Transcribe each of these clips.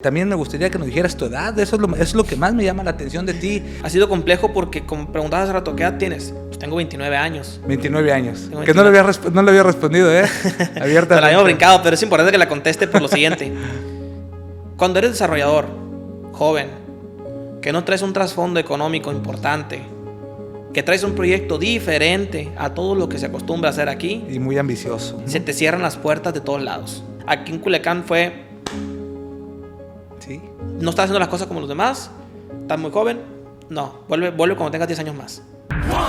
También me gustaría que nos dijeras tu edad, eso es, lo, es lo que más me llama la atención de ti. Ha sido complejo porque, como preguntabas hace rato, ¿qué edad tienes? Pues tengo 29 años. 29 años. Que no le, había no le había respondido, ¿eh? Abierta. Te la habíamos brincado, pero es importante que la conteste por lo siguiente. Cuando eres desarrollador, joven, que no traes un trasfondo económico importante, que traes un proyecto diferente a todo lo que se acostumbra a hacer aquí. Y muy ambicioso. Se te cierran las puertas de todos lados. Aquí en Culiacán fue no estás haciendo las cosas como los demás, estás muy joven, no, vuelve, vuelve cuando tengas 10 años más.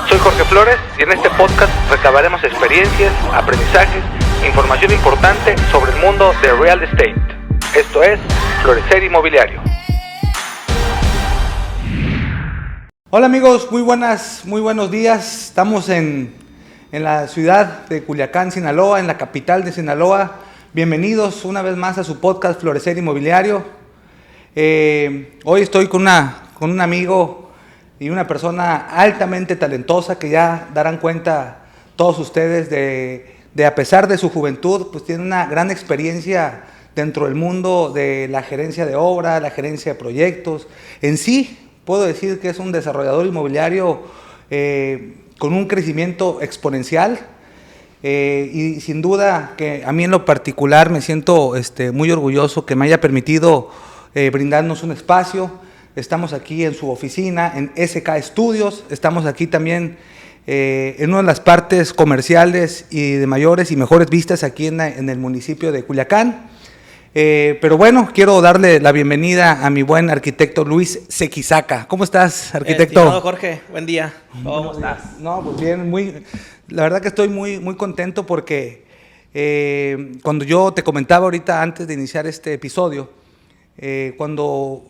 Soy Jorge Flores y en este podcast recabaremos experiencias, aprendizajes, información importante sobre el mundo de real estate. Esto es Florecer Inmobiliario. Hola amigos, muy buenas, muy buenos días. Estamos en, en la ciudad de Culiacán, Sinaloa, en la capital de Sinaloa. Bienvenidos una vez más a su podcast Florecer Inmobiliario. Eh, hoy estoy con, una, con un amigo y una persona altamente talentosa que ya darán cuenta todos ustedes de, de, a pesar de su juventud, pues tiene una gran experiencia dentro del mundo de la gerencia de obra, la gerencia de proyectos. En sí, puedo decir que es un desarrollador inmobiliario eh, con un crecimiento exponencial. Eh, y sin duda que a mí en lo particular me siento este, muy orgulloso que me haya permitido eh, brindarnos un espacio. Estamos aquí en su oficina, en SK Estudios. Estamos aquí también eh, en una de las partes comerciales y de mayores y mejores vistas aquí en, el municipio de Culiacán. Eh, pero bueno, quiero darle la bienvenida a mi buen arquitecto Luis Sequisaca. ¿Cómo estás, arquitecto? Estimado Jorge, buen día. ¿Cómo estás? No, pues bien, muy, la verdad que estoy muy, muy contento porque cuando yo te comentaba ahorita antes de iniciar este episodio, eh, cuando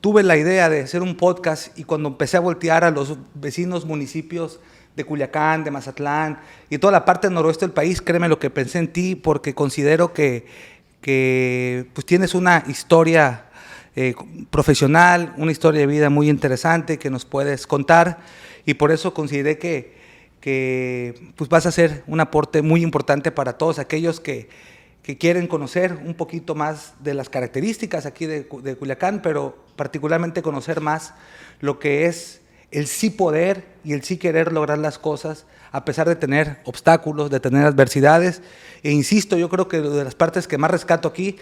tuve la idea de hacer un podcast y cuando empecé a voltear a los vecinos municipios de Culiacán, de Mazatlán y toda la parte noroeste del país, créeme lo que pensé en ti porque considero que, que pues tienes una historia eh, profesional, una historia de vida muy interesante que nos puedes contar y por eso consideré que, que pues vas a ser un aporte muy importante para todos aquellos que que quieren conocer un poquito más de las características aquí de, Culiacán, pero particularmente conocer más lo que es el sí poder y el sí querer lograr las cosas a pesar de tener obstáculos, de tener adversidades. E insisto, yo creo que de las partes que más rescato aquí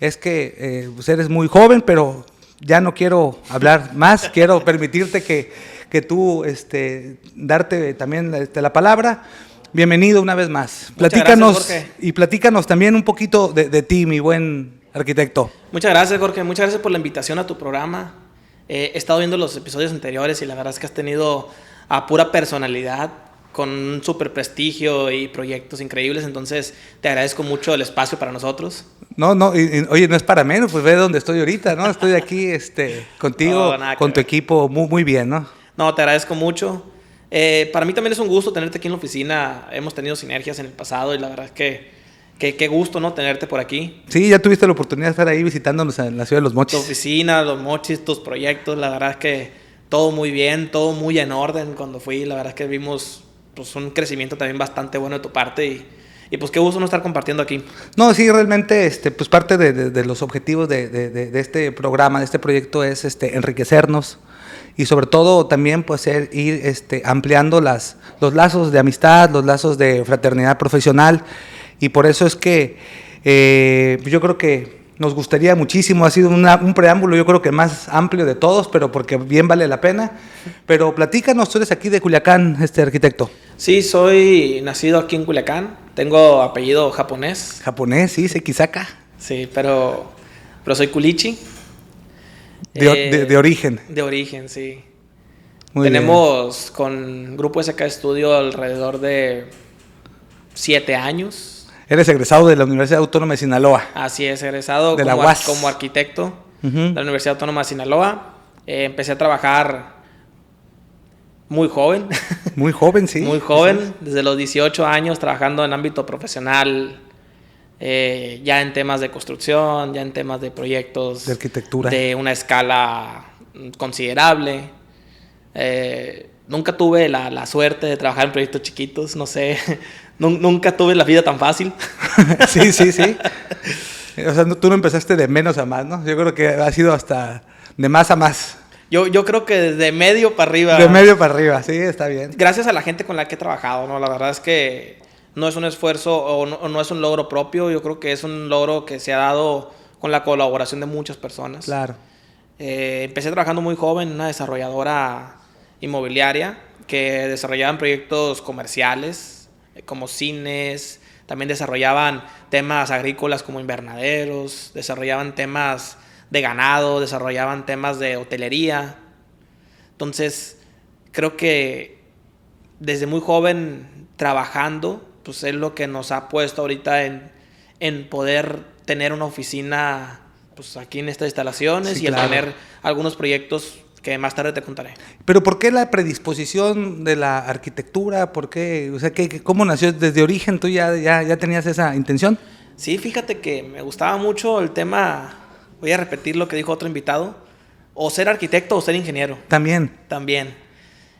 es que eh, pues eres muy joven, pero ya no quiero hablar más, quiero permitirte que, que tú este, darte también este, la palabra. Bienvenido una vez más. platícanos y platícanos también un poquito de, ti, mi buen arquitecto. Muchas gracias, Jorge. Muchas gracias por la invitación a tu programa. Eh, he estado viendo los episodios anteriores y la verdad es que has tenido a pura personalidad, con un súper prestigio y proyectos increíbles. Entonces, te agradezco mucho el espacio para nosotros. No, no, oye, no es para menos, pues ve dónde estoy ahorita, ¿no? Estoy aquí este, contigo, con tu equipo, muy, muy bien, ¿no? No, te agradezco mucho. Eh, para mí también es un gusto tenerte aquí en la oficina. Hemos tenido sinergias en el pasado y la verdad es que qué gusto, ¿no? Tenerte por aquí. Sí, ya tuviste la oportunidad de estar ahí visitándonos en la ciudad de Los Mochis. Tu oficina, Los Mochis, tus proyectos, la verdad es que todo muy bien, todo muy en orden cuando fui. La verdad es que vimos pues, un crecimiento también bastante bueno de tu parte y, y pues qué gusto no estar compartiendo aquí. No, sí, realmente, este, pues parte de, de, los objetivos de, de, este programa, de este proyecto es este, enriquecernos, y sobre todo también pues ser, ir este, ampliando las, los lazos de amistad, los lazos de fraternidad profesional y por eso es que eh, yo creo que nos gustaría muchísimo, ha sido un preámbulo yo creo que más amplio de todos, pero porque bien vale la pena. Pero platícanos, tú eres aquí de Culiacán, este arquitecto. Sí, soy nacido aquí en Culiacán, tengo apellido japonés. Japonés, sí, Sekisaka. Sí, pero, pero soy culichi. De, de, origen. De origen, sí. Tenemos con Grupo SK Estudio alrededor de siete años. Eres egresado de la Universidad Autónoma de Sinaloa. Así es, egresado de como, la como arquitecto de la Universidad Autónoma de Sinaloa. Eh, empecé a trabajar muy joven. Muy joven, sí. muy joven, desde los 18 años trabajando en ámbito profesional eh, ya en temas de construcción, ya en temas de proyectos de arquitectura de una escala considerable. Eh, nunca tuve la, la, suerte de trabajar en proyectos chiquitos, no sé, nunca tuve la vida tan fácil. sí, sí, sí. O sea, no- tú no empezaste de menos a más, ¿no? Yo creo que ha sido hasta de más a más. Yo, yo creo que de medio para arriba. De medio para arriba, sí, está bien. Gracias a la gente con la que he trabajado, ¿no? La verdad es que no es un esfuerzo o no, o no es un logro propio. Yo creo que es un logro que se ha dado con la colaboración de muchas personas. Claro. Eh, empecé trabajando muy joven en una desarrolladora inmobiliaria que desarrollaban proyectos comerciales eh, como cines, también desarrollaban temas agrícolas como invernaderos, desarrollaban temas de ganado, desarrollaban temas de hotelería. Entonces, creo que desde muy joven trabajando, pues es lo que nos ha puesto ahorita en, en poder tener una oficina pues aquí en estas instalaciones Sí, y el claro. tener algunos proyectos que más tarde te contaré. Pero ¿por qué la predisposición de la arquitectura? ¿Por qué? O sea, ¿qué, ¿cómo nació? ¿Desde origen tú ya, ya, ya tenías esa intención? Sí, fíjate que me gustaba mucho el tema, voy a repetir lo que dijo otro invitado, o ser arquitecto o ser ingeniero. También. También.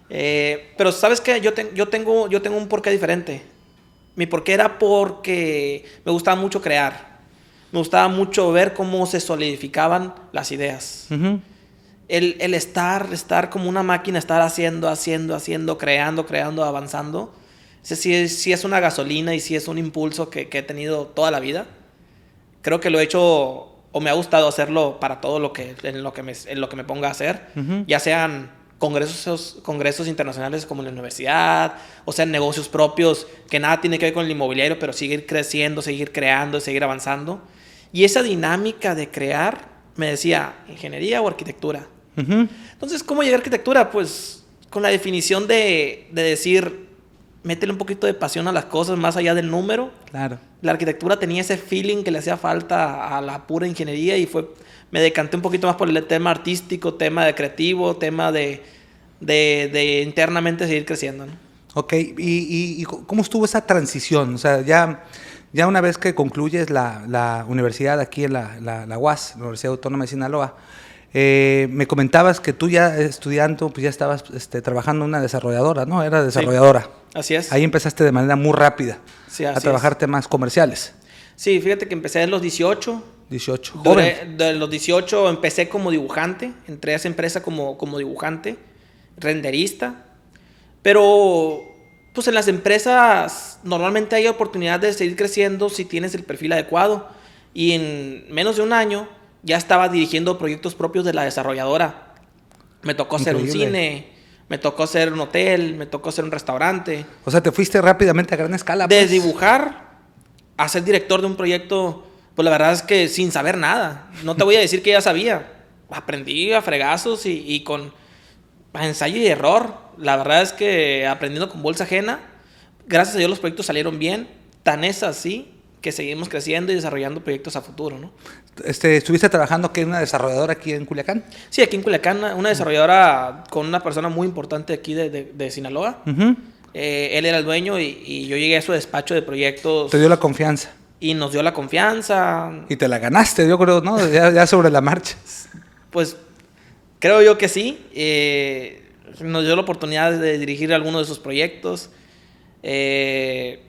Eh, pero sabes que yo, ten- yo, tengo, yo tengo un porqué diferente. Mi porqué era porque me gustaba mucho crear. Me gustaba mucho ver cómo se solidificaban las ideas. El, el estar, estar como una máquina, estar haciendo, haciendo, haciendo, creando, creando, avanzando. Ese sí es, sí es una gasolina y sí es un impulso que, que he tenido toda la vida. Creo que lo he hecho o me ha gustado hacerlo para todo lo que, en, lo que me, en lo que me ponga a hacer. Ya sean congresos, congresos internacionales como la universidad, o sean negocios propios que nada tiene que ver con el inmobiliario, pero seguir creciendo, seguir creando, seguir avanzando. Y esa dinámica de crear me decía, ingeniería o arquitectura. Ujú. Entonces, ¿cómo llegar a arquitectura? Pues con la definición de, de decir, métele un poquito de pasión a las cosas más allá del número. Claro. La arquitectura tenía ese feeling que le hacía falta a la pura ingeniería y fue, me decanté un poquito más por el tema artístico, tema de creativo, tema de, de, de internamente seguir creciendo. ¿no? Ok, ¿Y, y, y cómo estuvo esa transición? O sea, ya, ya una vez que concluyes la, la universidad aquí en la, la, la UAS, la Universidad Autónoma de Sinaloa, eh, me comentabas que tú ya estudiando, pues ya estabas este, trabajando en una desarrolladora, ¿no? Era desarrolladora. Así es. Ahí empezaste de manera muy rápida Sí, a trabajar es. temas comerciales. Sí, fíjate que empecé en los 18. 18. Duré- Joven. de los 18 empecé como dibujante, entré a esa empresa como, como dibujante, renderista, pero pues en las empresas normalmente hay oportunidad de seguir creciendo si tienes el perfil adecuado y en menos de un año ya estaba dirigiendo proyectos propios de la desarrolladora. Me tocó hacer un Increíble. cine, me tocó hacer un hotel, me tocó hacer un restaurante. O sea, te fuiste rápidamente a gran escala. De pues. dibujar a ser director de un proyecto, pues la verdad es que sin saber nada. No te voy a decir que ya sabía. Aprendí a fregazos y, y con ensayo y error. La verdad es que aprendiendo con bolsa ajena, gracias a Dios los proyectos salieron bien. Tan es así que seguimos creciendo y desarrollando proyectos a futuro, ¿no? Este, ¿Estuviste trabajando aquí en una desarrolladora aquí en Culiacán? Sí, aquí en Culiacán, una desarrolladora con una persona muy importante aquí de, de- de Sinaloa. Ujú. Eh, él era el dueño y, y yo llegué a su despacho de proyectos Te dio la confianza. y nos dio la confianza. Y te la ganaste, yo creo, ¿no? Ya, ya sobre la marcha. Pues creo yo que sí. Eh, nos dio la oportunidad de dirigir algunos de sus proyectos. Eh,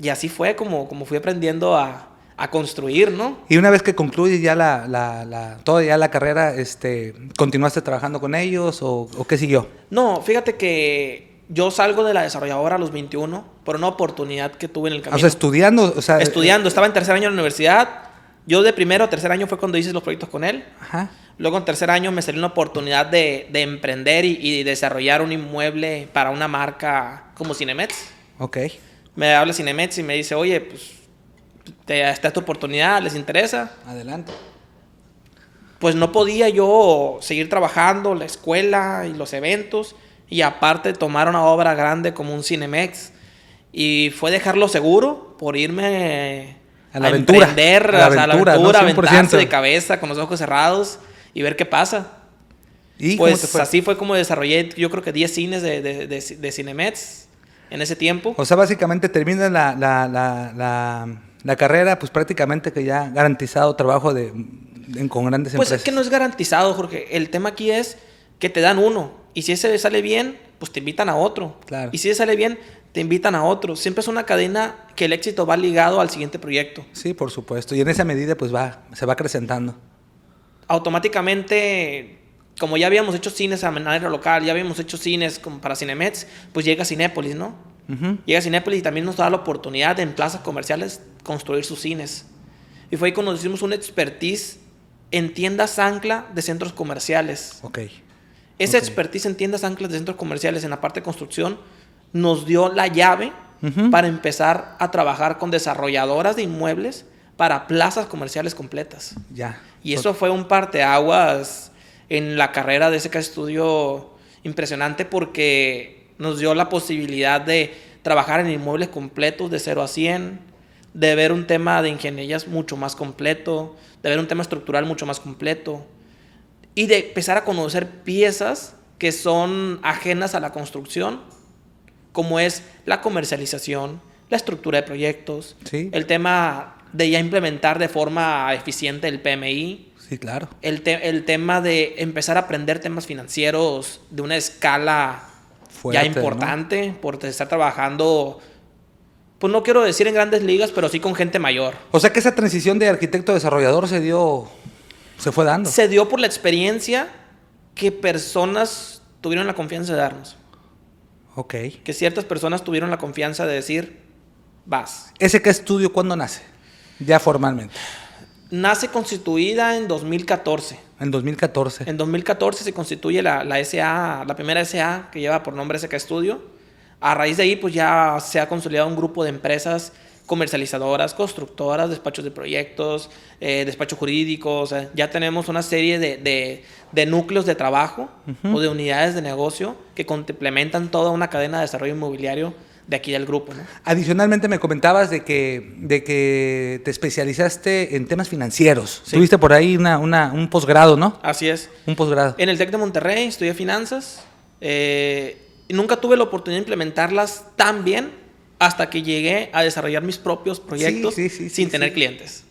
y así fue como, como fui aprendiendo a, a construir, ¿no? Y una vez que concluyes ya la, la, la- toda ya la carrera, este, ¿continuaste trabajando con ellos o, o qué siguió? No, fíjate que yo salgo de la desarrolladora a los 21 por una oportunidad que tuve en el O camino. sea, estudiando, o sea... Estudiando, estaba en tercer año en la universidad. Yo de primero tercer año fue cuando hice los proyectos con él. Ajá. Luego en tercer año me salió una oportunidad de, de emprender y, y desarrollar un inmueble para una marca como Cinemex. Ok. Me habla Cinemex y me dice, oye, pues te, está esta oportunidad, ¿les interesa? Adelante. Pues no podía yo seguir trabajando, la escuela y los eventos, y aparte tomar una obra grande como un Cinemex. Y fue dejarlo seguro por irme A la aventura, emprender, a la sea, a la aventura, ¿no? aventura, 100%. aventarse de cabeza con los ojos cerrados y ver qué pasa. ¿Y Pues fue? así fue como desarrollé, yo creo que 10 cines de, de, de, de Cinemex en ese tiempo. O sea, básicamente terminas la, la, la, la, carrera, pues prácticamente que ya garantizado trabajo de, en- con grandes Pues empresas. es que no es garantizado, Jorge. El tema aquí es que te dan uno. Y si ese sale bien, pues te invitan a otro. Claro. Y si te sale bien, te invitan a otro. Siempre es una cadena que el éxito va ligado al siguiente proyecto. Sí, por supuesto. Y en esa medida, pues va, se va acrecentando. Automáticamente, como ya habíamos hecho cines a manera local, ya habíamos hecho cines como para Cinemets, pues llega Cinépolis, ¿no? Ujú. Llega Cinépolis y también nos da la oportunidad de en plazas comerciales construir sus cines. Y fue ahí cuando hicimos una expertise en tiendas ancla de centros comerciales. Ok. Esa expertise en tiendas anclas de centros comerciales en la parte de construcción nos dio la llave para empezar a trabajar con desarrolladoras de inmuebles para plazas comerciales completas. Ya. Y eso fue un parteaguas en la carrera de SK Studio impresionante porque nos dio la posibilidad de trabajar en inmuebles completos de 0 a 100, de ver un tema de ingenierías mucho más completo, de ver un tema estructural mucho más completo y de empezar a conocer piezas que son ajenas a la construcción, como es la comercialización, la estructura de proyectos, Sí. el tema de ya implementar de forma eficiente el PMI, Sí, claro. el, te- el tema de empezar a aprender temas financieros de una escala Fuerte, ya ¿no? importante, por estar trabajando, pues no quiero decir en grandes ligas, pero sí con gente mayor. O sea que esa transición de arquitecto desarrollador se dio, se fue dando. Se dio por la experiencia que personas tuvieron la confianza de darnos. Ok. Que ciertas personas tuvieron la confianza de decir, vas. ¿Ese qué estudio cuándo nace? Ya formalmente. Nace constituida en 2014. En 2014. En 2014 se constituye la, la SA, la primera SA que lleva por nombre SK Studio. A raíz de ahí, pues ya se ha consolidado un grupo de empresas comercializadoras, constructoras, despachos de proyectos, eh, despachos jurídicos. o sea, ya tenemos una serie de, de- de núcleos de trabajo o de unidades de negocio que complementan toda una cadena de desarrollo inmobiliario de aquí del grupo. ¿no? Adicionalmente me comentabas de que, de que te especializaste en temas financieros. Sí. Tuviste por ahí una, una- un posgrado, ¿no? Así es. Un posgrado. En el TEC de Monterrey estudié finanzas. eh, y nunca tuve la oportunidad de implementarlas tan bien hasta que llegué a desarrollar mis propios proyectos Sí, sí, sí, sin tener clientes.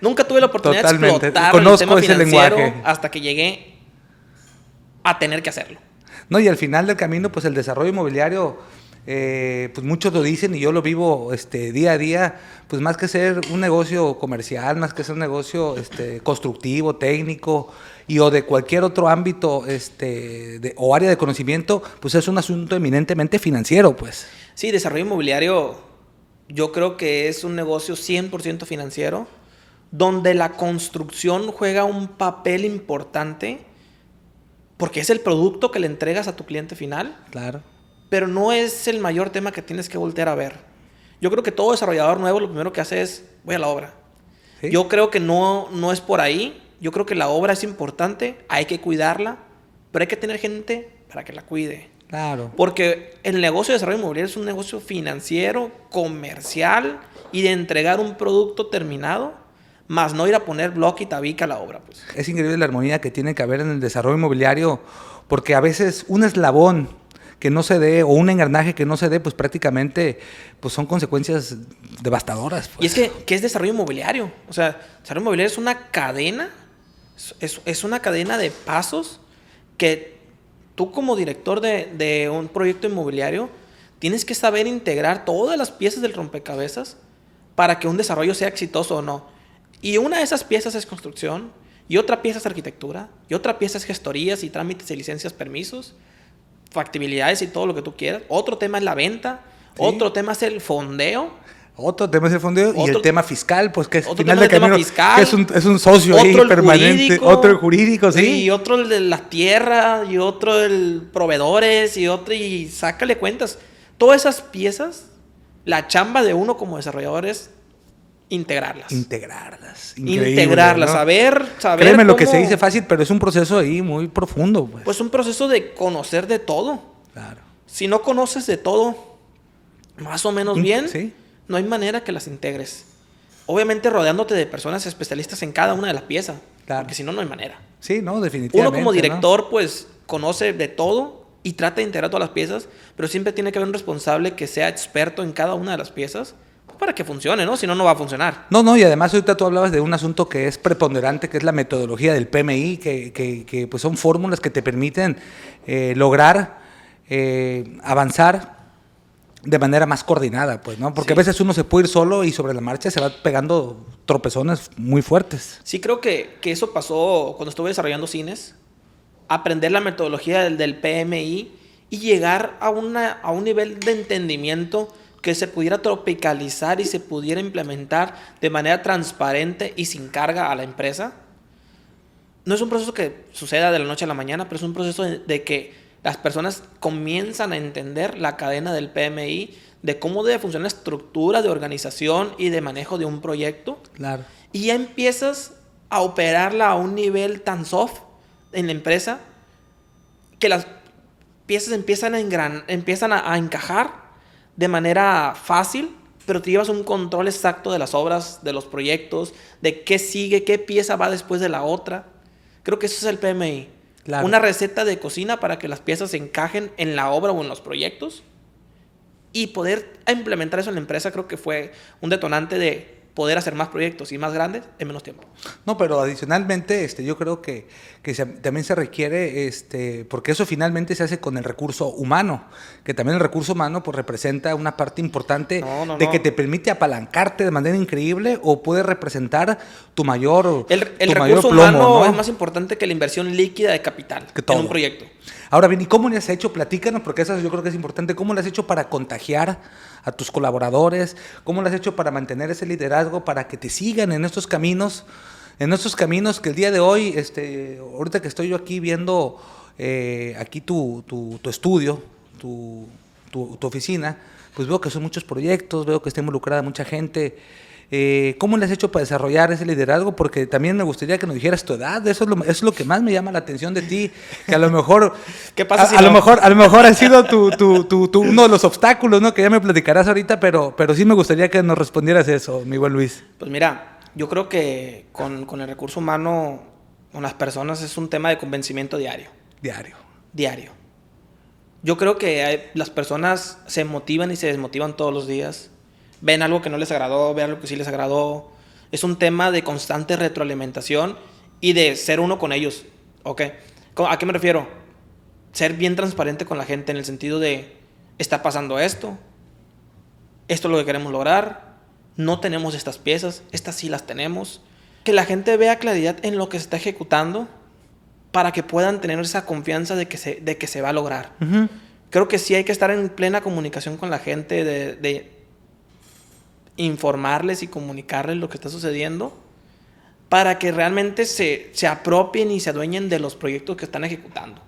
Nunca tuve la oportunidad Totalmente. de explotar Conozco el tema ese financiero lenguaje. hasta que llegué a tener que hacerlo. No, y al final del camino, pues el desarrollo inmobiliario, eh, pues muchos lo dicen y yo lo vivo este, día a día, pues más que ser un negocio comercial, más que ser un negocio este, constructivo, técnico y o de cualquier otro ámbito este, de- o área de conocimiento, pues es un asunto eminentemente financiero, pues. Sí, desarrollo inmobiliario yo creo que es un negocio 100% financiero, donde la construcción juega un papel importante porque es el producto que le entregas a tu cliente final. Claro. pero no es el mayor tema que tienes que voltear a ver. Yo creo que todo desarrollador nuevo lo primero que hace es, voy a la obra. ¿Sí? Yo creo que no, no es por ahí. Yo creo que la obra es importante, hay que cuidarla, pero hay que tener gente para que la cuide. Claro. Porque el negocio de desarrollo inmobiliario es un negocio financiero, comercial y de entregar un producto terminado, más no ir a poner bloque y tabica a la obra. Pues. Es increíble la armonía que tiene que haber en el desarrollo inmobiliario, porque a veces un eslabón que no se dé o un engranaje que no se dé, pues prácticamente pues son consecuencias devastadoras. Y pues. es que, ¿qué es desarrollo inmobiliario? O sea, desarrollo inmobiliario es una cadena, es, es una cadena de pasos que tú como director de, de un proyecto inmobiliario tienes que saber integrar todas las piezas del rompecabezas para que un desarrollo sea exitoso o no. Y una de esas piezas es construcción, y otra pieza es arquitectura, y otra pieza es gestorías y trámites de licencias, permisos, factibilidades y todo lo que tú quieras. Otro tema es la venta, Sí. otro tema es el fondeo. Otro tema es el fondeo y el tema fiscal, pues que es otro final tema de camino, fiscal, que es un, es un socio ahí otro el permanente, jurídico, otro el jurídico, sí. Y otro el de la tierra, y otro el proveedores, y otro, y sácale cuentas. Todas esas piezas, la chamba de uno como desarrollador es integrarlas. Integrarlas. integrarlas, ¿no? saber, saber. Créeme lo que se dice fácil, pero es un proceso ahí muy profundo, pues. Pues un proceso de conocer de todo. claro. Si no conoces de todo más o menos bien, sí. No hay manera que las integres. Obviamente rodeándote de personas especialistas en cada una de las piezas. Claro. Porque si no, no hay manera. Sí, no, definitivamente. Uno como ¿no? director, pues, conoce de todo y trata de integrar todas las piezas, pero siempre tiene que haber un responsable que sea experto en cada una de las piezas para que funcione, ¿no? Si no, no va a funcionar. No, no, y además ahorita tú hablabas de un asunto que es preponderante, que es la metodología del PMI, que, que- que, pues son fórmulas que te permiten eh, lograr eh, avanzar de manera más coordinada, pues, ¿no? Porque a veces uno se puede ir solo y sobre la marcha se va pegando tropezones muy fuertes. Sí, creo que, que eso pasó cuando estuve desarrollando cines. Aprender la metodología del, del PMI y llegar a, una, a un nivel de entendimiento que se pudiera tropicalizar y se pudiera implementar de manera transparente y sin carga a la empresa. No es un proceso que suceda de la noche a la mañana, pero es un proceso de, de que las personas comienzan a entender la cadena del PMI, de cómo debe funcionar la estructura de organización y de manejo de un proyecto. Claro. Y ya empiezas a operarla a un nivel tan soft en la empresa que las piezas empiezan a, engran empiezan a, a encajar de manera fácil, pero te llevas un control exacto de las obras, de los proyectos, de qué sigue, qué pieza va después de la otra. Creo que eso es el PMI. Claro. Una receta de cocina para que las piezas se encajen en la obra o en los proyectos. Y poder implementar eso en la empresa creo que fue un detonante de poder hacer más proyectos y más grandes en menos tiempo. No, pero adicionalmente, este, yo creo que, que se- también se requiere, este, porque eso finalmente se hace con el recurso humano, que también el recurso humano pues representa una parte importante No, no, de no. que te permite apalancarte de manera increíble o puede representar tu mayor, El, el tu mayor recurso plomo, humano ¿no? es más importante que la inversión líquida de capital Que en todo. un proyecto. Ahora bien, ¿y cómo le has hecho? Platícanos, porque eso yo creo que es importante. ¿Cómo le has hecho para contagiar a tus colaboradores? ¿Cómo le has hecho para mantener ese liderazgo, para que te sigan en estos caminos? En estos caminos que el día de hoy, este, ahorita que estoy yo aquí viendo eh, aquí tu, tu- tu estudio, tu, tu- oficina, pues veo que son muchos proyectos, veo que está involucrada mucha gente. Eh, ¿Cómo le has hecho para desarrollar ese liderazgo? Porque también me gustaría que nos dijeras tu edad. Eso es lo, eso es lo que más me llama la atención de ti. Que a lo mejor. ¿Qué pasa a, si a lo mejor A lo mejor ha sido tu, tu- tu- tu- uno de los obstáculos, ¿no? Que ya me platicarás ahorita, pero, pero sí me gustaría que nos respondieras eso, mi buen Luis. Pues mira, yo creo que con, con el recurso humano, con las personas, es un tema de convencimiento diario. Diario. Diario. Yo creo que hay- las personas se motivan y se desmotivan todos los días. Ven algo que no les agradó, ven algo que sí les agradó. Es un tema de constante retroalimentación y de ser uno con ellos. ¿Ok? ¿Cómo- ¿A qué me refiero? Ser bien transparente con la gente en el sentido de, está pasando esto, esto es lo que queremos lograr, no tenemos estas piezas, estas sí las tenemos. Que la gente vea claridad en lo que se está ejecutando para que puedan tener esa confianza de que se, de que se va a lograr. Creo que sí hay que estar en plena comunicación con la gente, de, de informarles y comunicarles lo que está sucediendo para que realmente se, se apropien y se adueñen de los proyectos que están ejecutando.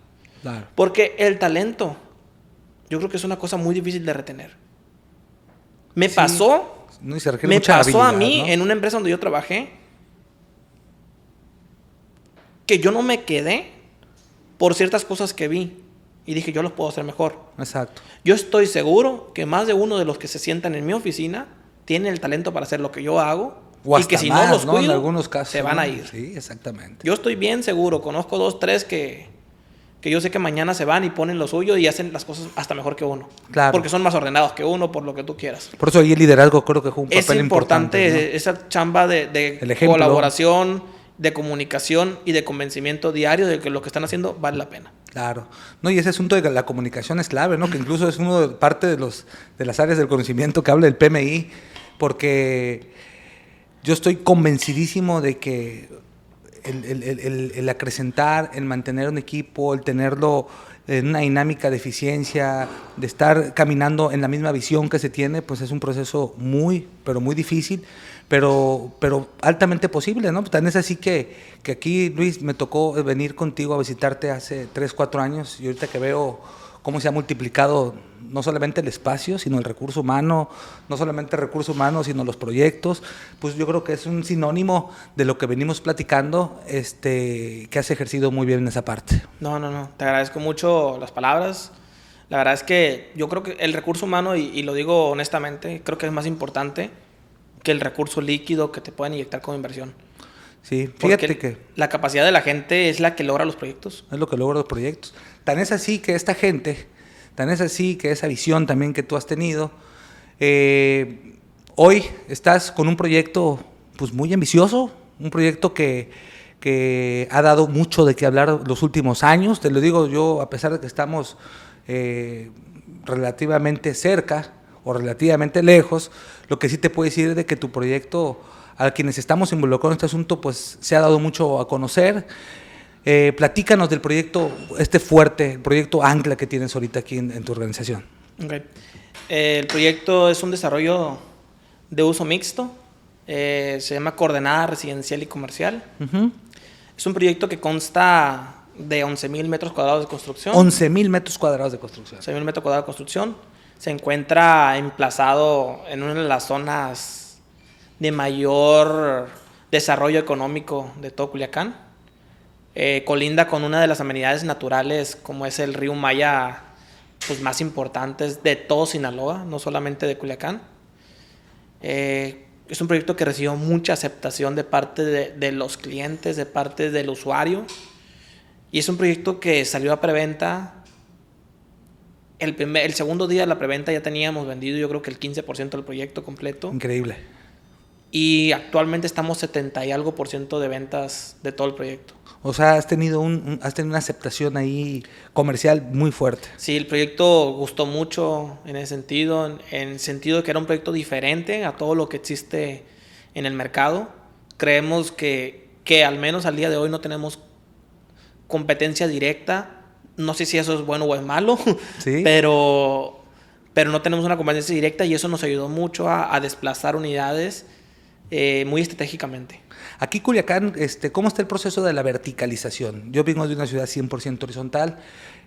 Claro. Porque el talento, yo creo que es una cosa muy difícil de retener. Me Sí. pasó, No, y se requiere me mucha pasó a mí ¿no? en una empresa donde yo trabajé que yo no me quedé por ciertas cosas que vi y dije yo los puedo hacer mejor. Exacto. Yo estoy seguro que más de uno de los que se sientan en mi oficina tiene el talento para hacer lo que yo hago O y que si más, no los En cuido, algunos casos. se van ¿no? a ir. Sí, exactamente. Yo estoy bien seguro, conozco dos, tres que, que yo sé que mañana se van y ponen lo suyo y hacen las cosas hasta mejor que uno. Claro. Porque son más ordenados que uno, por lo que tú quieras. Por eso ahí el liderazgo creo que juega un Es papel importante, importante. ¿no? esa chamba de, colaboración, de comunicación y de convencimiento diario de que lo que están haciendo vale la pena. Claro. No, y ese asunto de la comunicación es clave, ¿no? Que incluso es uno de parte de los de las áreas del conocimiento que habla el PMI, porque yo estoy convencidísimo de que el, el- el- el- acrecentar, el mantener un equipo, el tenerlo en una dinámica de eficiencia, de estar caminando en la misma visión que se tiene, pues es un proceso muy, pero muy difícil, pero, pero altamente posible, ¿no? Tan es así que, que aquí, Luis, me tocó venir contigo a visitarte hace 3, 4 años y ahorita que veo cómo se ha multiplicado no solamente el espacio, sino el recurso humano, no solamente el recurso humano, sino los proyectos, pues yo creo que es un sinónimo de lo que venimos platicando, este, que has ejercido muy bien en esa parte. No, no, no. Te agradezco mucho las palabras. La verdad es que yo creo que el recurso humano, y, y lo digo honestamente, creo que es más importante que el recurso líquido que te pueden inyectar como inversión. Sí, Porque fíjate que la capacidad de la gente es la que logra los proyectos. es lo que logra los proyectos. Tan es así que esta gente, tan es así que esa visión también que tú has tenido, eh, hoy estás con un proyecto pues muy ambicioso, un proyecto que, que ha dado mucho de qué hablar los últimos años. Te lo digo yo, a pesar de que estamos eh, relativamente cerca o relativamente lejos, lo que sí te puedo decir es de que tu proyecto, a quienes estamos involucrados en este asunto, pues se ha dado mucho a conocer. Eh, platícanos del proyecto, este fuerte, el proyecto Ancla que tienes ahorita aquí en, tu organización. Okay. Eh, el proyecto es un desarrollo de uso mixto, eh, se llama Coordenada Residencial y Comercial. Es un proyecto que consta de 11.000 metros cuadrados de construcción. 11.000 metros cuadrados de construcción. 11.000 metros cuadrados de construcción. Se encuentra emplazado en una de las zonas de mayor desarrollo económico de todo Culiacán. Eh, colinda con una de las amenidades naturales como es el río Maya pues, más importantes de todo Sinaloa, no solamente de Culiacán. Eh, es un proyecto que recibió mucha aceptación de parte de, los clientes, de parte del usuario. Y es un proyecto que salió a preventa. El, el segundo día de la preventa ya teníamos vendido yo creo que el 15% del proyecto completo. Increíble. Y actualmente estamos 70 y algo por ciento de ventas de todo el proyecto. O sea, has tenido, un, has tenido una aceptación ahí comercial muy fuerte. Sí, el proyecto gustó mucho en ese sentido, en, el sentido de que era un proyecto diferente a todo lo que existe en el mercado. Creemos que, que al menos al día de hoy no tenemos competencia directa. No sé si eso es bueno o es malo, ¿Sí? pero, pero no tenemos una competencia directa y eso nos ayudó mucho a, a desplazar unidades eh, muy estratégicamente. Aquí Culiacán, este, ¿cómo está el proceso de la verticalización? Yo vengo de una ciudad 100% horizontal.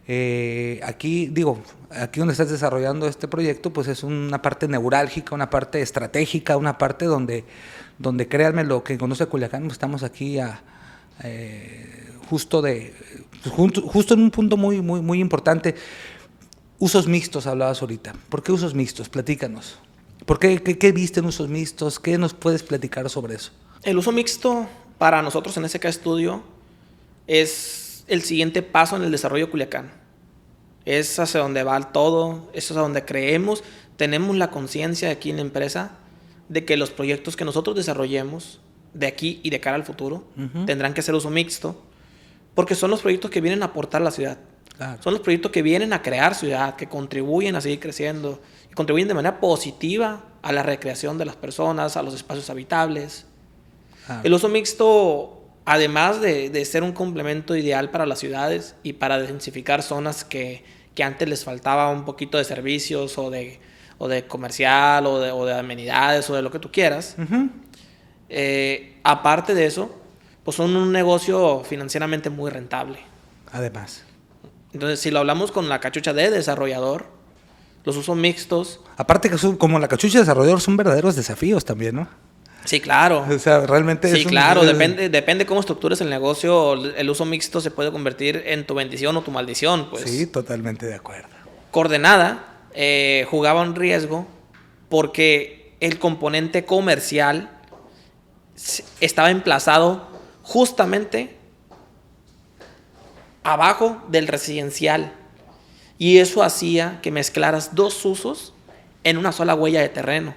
Eh, aquí, digo, aquí donde estás desarrollando este proyecto, pues es una parte neurálgica, una parte estratégica, una parte donde, donde créanme lo que conoce Culiacán, pues estamos aquí a, eh, justo, de, justo, justo en un punto muy, muy, muy importante. Usos mixtos hablabas ahorita. ¿Por qué usos mixtos? Platícanos. ¿Por qué, qué, viste en usos mixtos? ¿Qué nos puedes platicar sobre eso? El uso mixto para nosotros en SK Studio es el siguiente paso en el desarrollo de Culiacán. Es hacia donde va todo, es hacia donde creemos, tenemos la conciencia aquí en la empresa de que los proyectos que nosotros desarrollemos de aquí y de cara al futuro tendrán que ser uso mixto, porque son los proyectos que vienen a aportar a la ciudad. Son los proyectos que vienen a crear ciudad, que contribuyen a seguir creciendo, contribuyen de manera positiva a la recreación de las personas, a los espacios habitables. El uso mixto, además de, ser un complemento ideal para las ciudades y para densificar zonas que, antes les faltaba un poquito de servicios o de, o de comercial o de, o de amenidades o de lo que tú quieras, eh, aparte de eso, pues son un negocio financieramente muy rentable. Además. Entonces, si lo hablamos con la cachucha de desarrollador, los usos mixtos. Aparte que son, como la cachucha de desarrollador, son verdaderos desafíos también, ¿no? Sí, claro. O sea, realmente Sí, claro, depende, depende cómo estructures el negocio, el uso mixto se puede convertir en tu bendición o tu maldición, pues. Sí, totalmente de acuerdo. Coordenada eh, jugaba un riesgo porque el componente comercial estaba emplazado justamente abajo del residencial. Y eso hacía que mezclaras dos usos en una sola huella de terreno.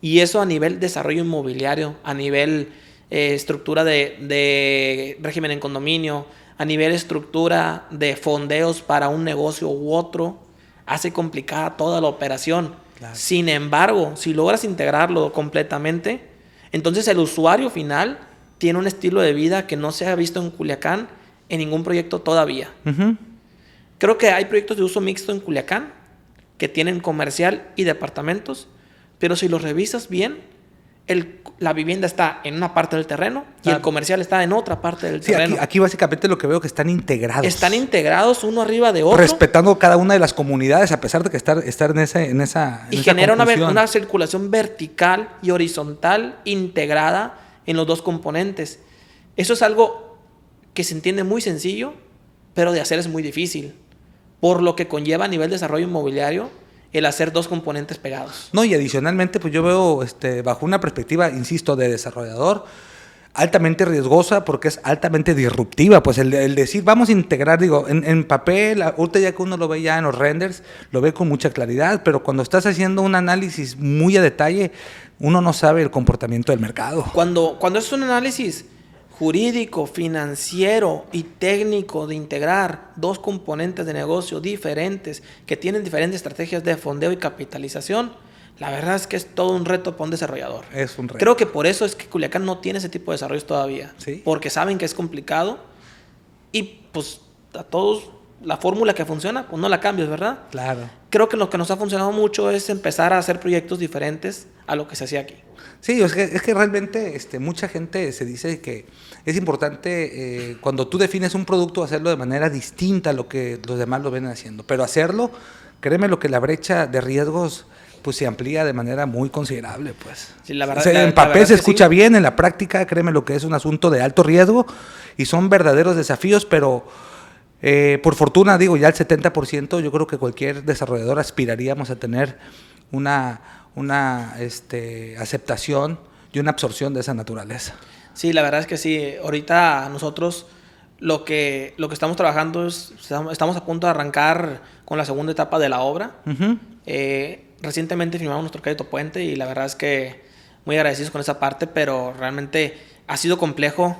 Y eso a nivel desarrollo inmobiliario, a nivel eh, estructura de, régimen en condominio, a nivel estructura de fondeos para un negocio u otro, hace complicada toda la operación. Sin embargo, si logras integrarlo completamente, entonces el usuario final tiene un estilo de vida que no se ha visto en Culiacán en ningún proyecto todavía. Creo que hay proyectos de uso mixto en Culiacán que tienen comercial y departamentos, pero si los revisas bien, el, la vivienda está en una parte del terreno y el comercial está en otra parte del terreno. Aquí, aquí, básicamente lo que veo que están integrados. Están integrados uno arriba de otro. Respetando cada una de las comunidades, a pesar de que estar, estar en, esa, en esa. y genera una, una, circulación vertical y horizontal integrada en los dos componentes. Eso es algo que se entiende muy sencillo, pero de hacer es muy difícil, por lo que conlleva a nivel de desarrollo inmobiliario el hacer dos componentes pegados. No, y adicionalmente, pues yo veo, este, bajo una perspectiva, insisto, de desarrollador, altamente riesgosa porque es altamente disruptiva. Pues el, decir, vamos a integrar, digo, en, papel, ahorita ya que uno lo ve ya en los renders, lo ve con mucha claridad, pero cuando estás haciendo un análisis muy a detalle, uno no sabe el comportamiento del mercado. Cuando, cuando es un análisis jurídico, financiero y técnico de integrar dos componentes de negocio diferentes que tienen diferentes estrategias de fondeo y capitalización, la verdad es que es todo un reto para un desarrollador. Es un reto. Creo que por eso es que Culiacán no tiene ese tipo de desarrollos todavía. Sí. Porque saben que es complicado y pues a todos la fórmula que funciona, pues no la cambias, ¿verdad? Claro. Creo que lo que nos ha funcionado mucho es empezar a hacer proyectos diferentes a lo que se hacía aquí. Sí, es que, es que realmente este, mucha gente se dice que es importante eh, cuando tú defines un producto hacerlo de manera distinta a lo que los demás lo ven haciendo. Pero hacerlo, créeme lo que la brecha de riesgos pues se amplía de manera muy considerable, pues. Sí, la verdad- O sea, la- en papel se escucha sí. bien, en la práctica, créeme lo que es un asunto de alto riesgo y son verdaderos desafíos, pero eh, por fortuna, digo, ya el 70%, yo creo que cualquier desarrollador aspiraríamos a tener una, una este, aceptación y una absorción de esa naturaleza. Sí, la verdad es que sí. Ahorita nosotros lo que, lo que estamos trabajando es, estamos a punto de arrancar con la segunda etapa de la obra. Eh, recientemente firmamos nuestro crédito puente y la verdad es que muy agradecidos con esa parte, pero realmente ha sido complejo.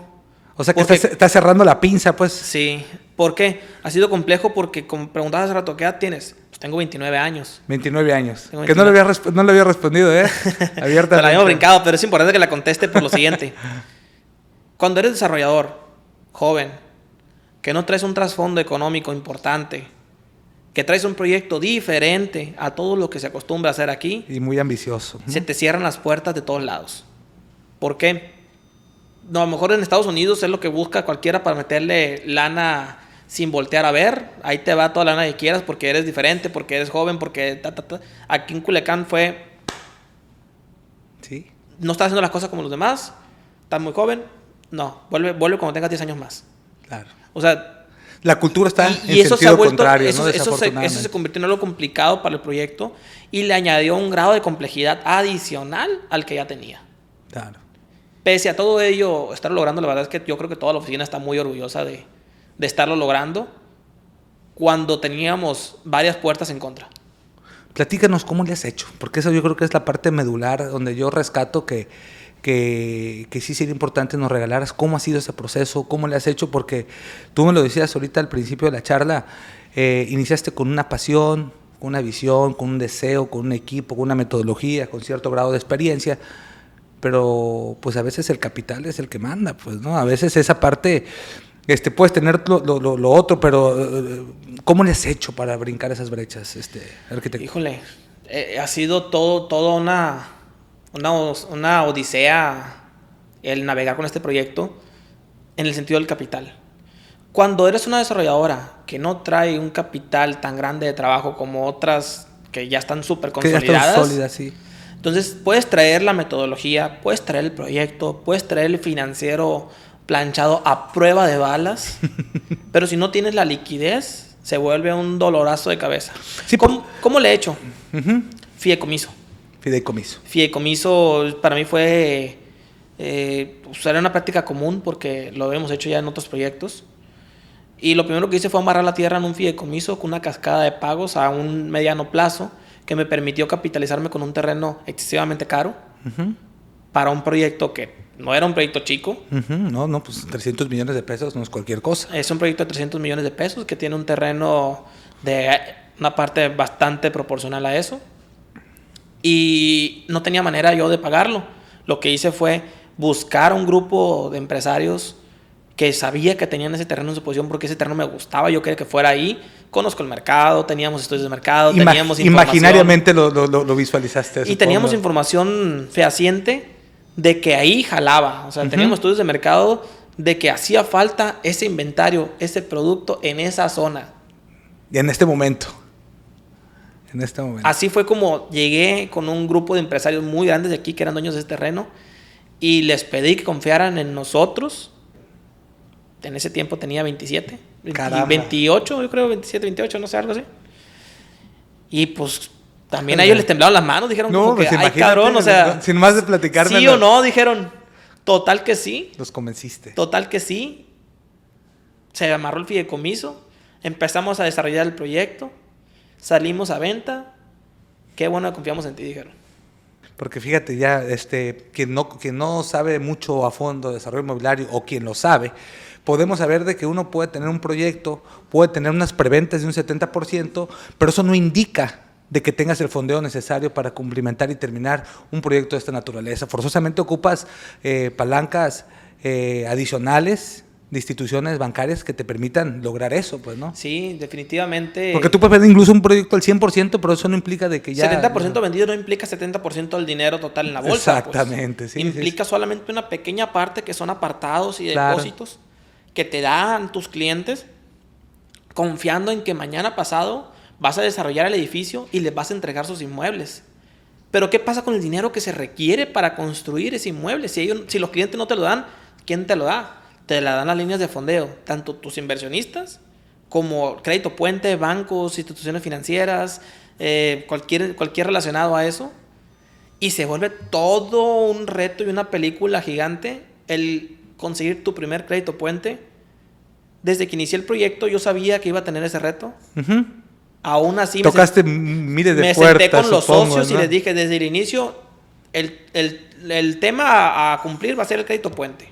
O sea que Porque- está, está cerrando la pinza, pues. Sí. ¿Por qué? Ha sido complejo porque, como preguntabas hace rato, ¿qué edad tienes? Tengo 29 años. 29 años. Que no le, 29. había no le había respondido, ¿eh? Abierta. Te la habíamos brincado, pero es importante que la conteste por lo siguiente. Cuando eres desarrollador, joven, que no traes un trasfondo económico importante, que traes un proyecto diferente a todo lo que se acostumbra a hacer aquí, Y muy ambicioso. ¿no? se te cierran las puertas de todos lados. ¿Por qué? No, a lo mejor en Estados Unidos es lo que busca cualquiera para meterle lana sin voltear a ver. Ahí te va toda la lana que quieras porque eres diferente, porque eres joven, porque... ta, ta, ta. Aquí en Culiacán fue Sí. no estás haciendo las cosas como los demás, estás muy joven, no, vuelve, vuelve cuando tengas 10 años más. Claro. O sea, La cultura está y, en y eso se ha sentido vuelto, contrario, eso, ¿no? eso se, eso se convirtió en algo complicado para el proyecto y le añadió un grado de complejidad adicional al que ya tenía. Claro. Pese a todo ello, estarlo logrando, la verdad es que yo creo que toda la oficina está muy orgullosa de, de estarlo logrando cuando teníamos varias puertas en contra. Platícanos cómo le has hecho, porque eso yo creo que es la parte medular donde yo rescato que, que, que sí sería importante nos regalaras cómo ha sido ese proceso, cómo le has hecho, porque tú me lo decías ahorita al principio de la charla, eh, iniciaste con una pasión, con una visión, con un deseo, con un equipo, con una metodología, con cierto grado de experiencia, pero pues a veces el capital es el que manda, pues, ¿no? A veces esa parte, este, puedes tener lo, lo- lo- lo otro, pero eh, ¿cómo le has hecho para brincar esas brechas, este, arquitecto? Híjole, eh, ha sido todo, todo una, una, una odisea el navegar con este proyecto en el sentido del capital. Cuando eres una desarrolladora que no trae un capital tan grande de trabajo como otras que ya están súper están consolidadas, sólidas, sí. entonces puedes traer la metodología, puedes traer el proyecto, puedes traer el financiero planchado a prueba de balas, pero si no tienes la liquidez, se vuelve un dolorazo de cabeza. Sí, ¿Cómo, cómo le he hecho? Ujú. Fideicomiso. Fideicomiso. Fideicomiso para mí fue eh, pues, era una práctica común porque lo habíamos hecho ya en otros proyectos. Y lo primero que hice fue amarrar la tierra en un fideicomiso con una cascada de pagos a un mediano plazo que me permitió capitalizarme con un terreno excesivamente caro Ujú. para un proyecto que no era un proyecto chico. No, no, pues 300 millones de pesos no es cualquier cosa. Es un proyecto de 300 millones de pesos que tiene un terreno de una parte bastante proporcional a eso. Y no tenía manera yo de pagarlo. Lo que hice fue buscar un grupo de empresarios que sabía que tenían ese terreno en su posición porque ese terreno me gustaba, yo quería que fuera ahí. Conozco el mercado, teníamos estudios de mercado, Ima- teníamos información. imaginariamente lo, lo- lo- lo visualizaste. Y supongo. teníamos información fehaciente de que ahí jalaba. O sea, teníamos estudios de mercado de que hacía falta ese inventario, ese producto en esa zona. Y en este momento. En este momento. Así fue como llegué con un grupo de empresarios muy grandes de aquí que eran dueños de este terreno y les pedí que confiaran en nosotros. En ese tiempo tenía 27, 20 Caramba. 28, yo creo, 27, 28, no sé, algo así. Y pues también a ellos les temblaban las manos, dijeron no, como que, pues ay, imagínate, cabrón, o sea, sin más de platicarme. sí o no, dijeron, total que sí, Los convenciste. total que sí. Se amarró el fideicomiso, empezamos a desarrollar el proyecto, salimos a venta. Qué bueno que confiamos en ti, dijeron. Porque fíjate, ya, este, quien no, quien no sabe mucho a fondo de desarrollo inmobiliario o quien lo sabe, podemos saber de que uno puede tener un proyecto, puede tener unas preventas de un 70%, pero eso no indica de que tengas el fondeo necesario para cumplimentar y terminar un proyecto de esta naturaleza. Forzosamente ocupas eh, palancas eh, adicionales de instituciones bancarias que te permitan lograr eso, pues, ¿no? Sí, definitivamente. Porque tú puedes vender incluso un proyecto al 100%, pero eso no implica de que ya... 70% vendido no implica 70% del dinero total en la bolsa. pues. Exactamente, sí, Implica sí. solamente una pequeña parte que son apartados y Claro. depósitos que te dan tus clientes confiando en que mañana pasado vas a desarrollar el edificio y les vas a entregar sus inmuebles. Pero ¿qué pasa con el dinero que se requiere para construir ese inmueble? Si, ellos, si los clientes no te lo dan, ¿quién te lo da? Te la dan las líneas de fondeo, tanto tus inversionistas como crédito puente, bancos, instituciones financieras, eh, cualquier, cualquier relacionado a eso. Y se vuelve todo un reto y una película gigante el conseguir tu primer crédito puente. Desde que inicié el proyecto yo sabía que iba a tener ese reto. Ujú. Aún así me Tocaste miles de me senté con los supongo, socios y les dije desde el inicio, el, el- el tema a, a cumplir va a ser el crédito puente.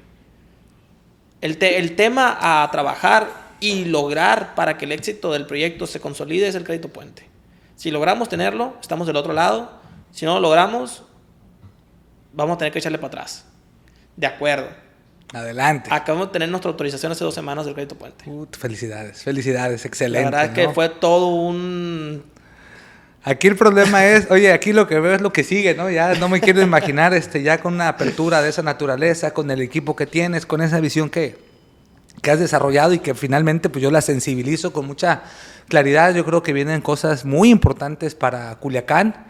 El, te- el tema a trabajar y lograr para que el éxito del proyecto se consolide es el crédito puente. Si logramos tenerlo, estamos del otro lado. Si no lo logramos, vamos a tener que echarle para atrás. De acuerdo. Adelante. Acabamos de tener nuestra autorización hace dos semanas del crédito puente. Ut, felicidades, felicidades, excelente. La verdad es que ¿no? fue todo un Aquí el problema es, oye, aquí lo que veo es lo que sigue, ¿no? Ya no me quiero imaginar este, ya con una apertura de esa naturaleza, con el equipo que tienes, con esa visión que, que has desarrollado y que finalmente pues yo la sensibilizo con mucha claridad. Yo creo que vienen cosas muy importantes para Culiacán.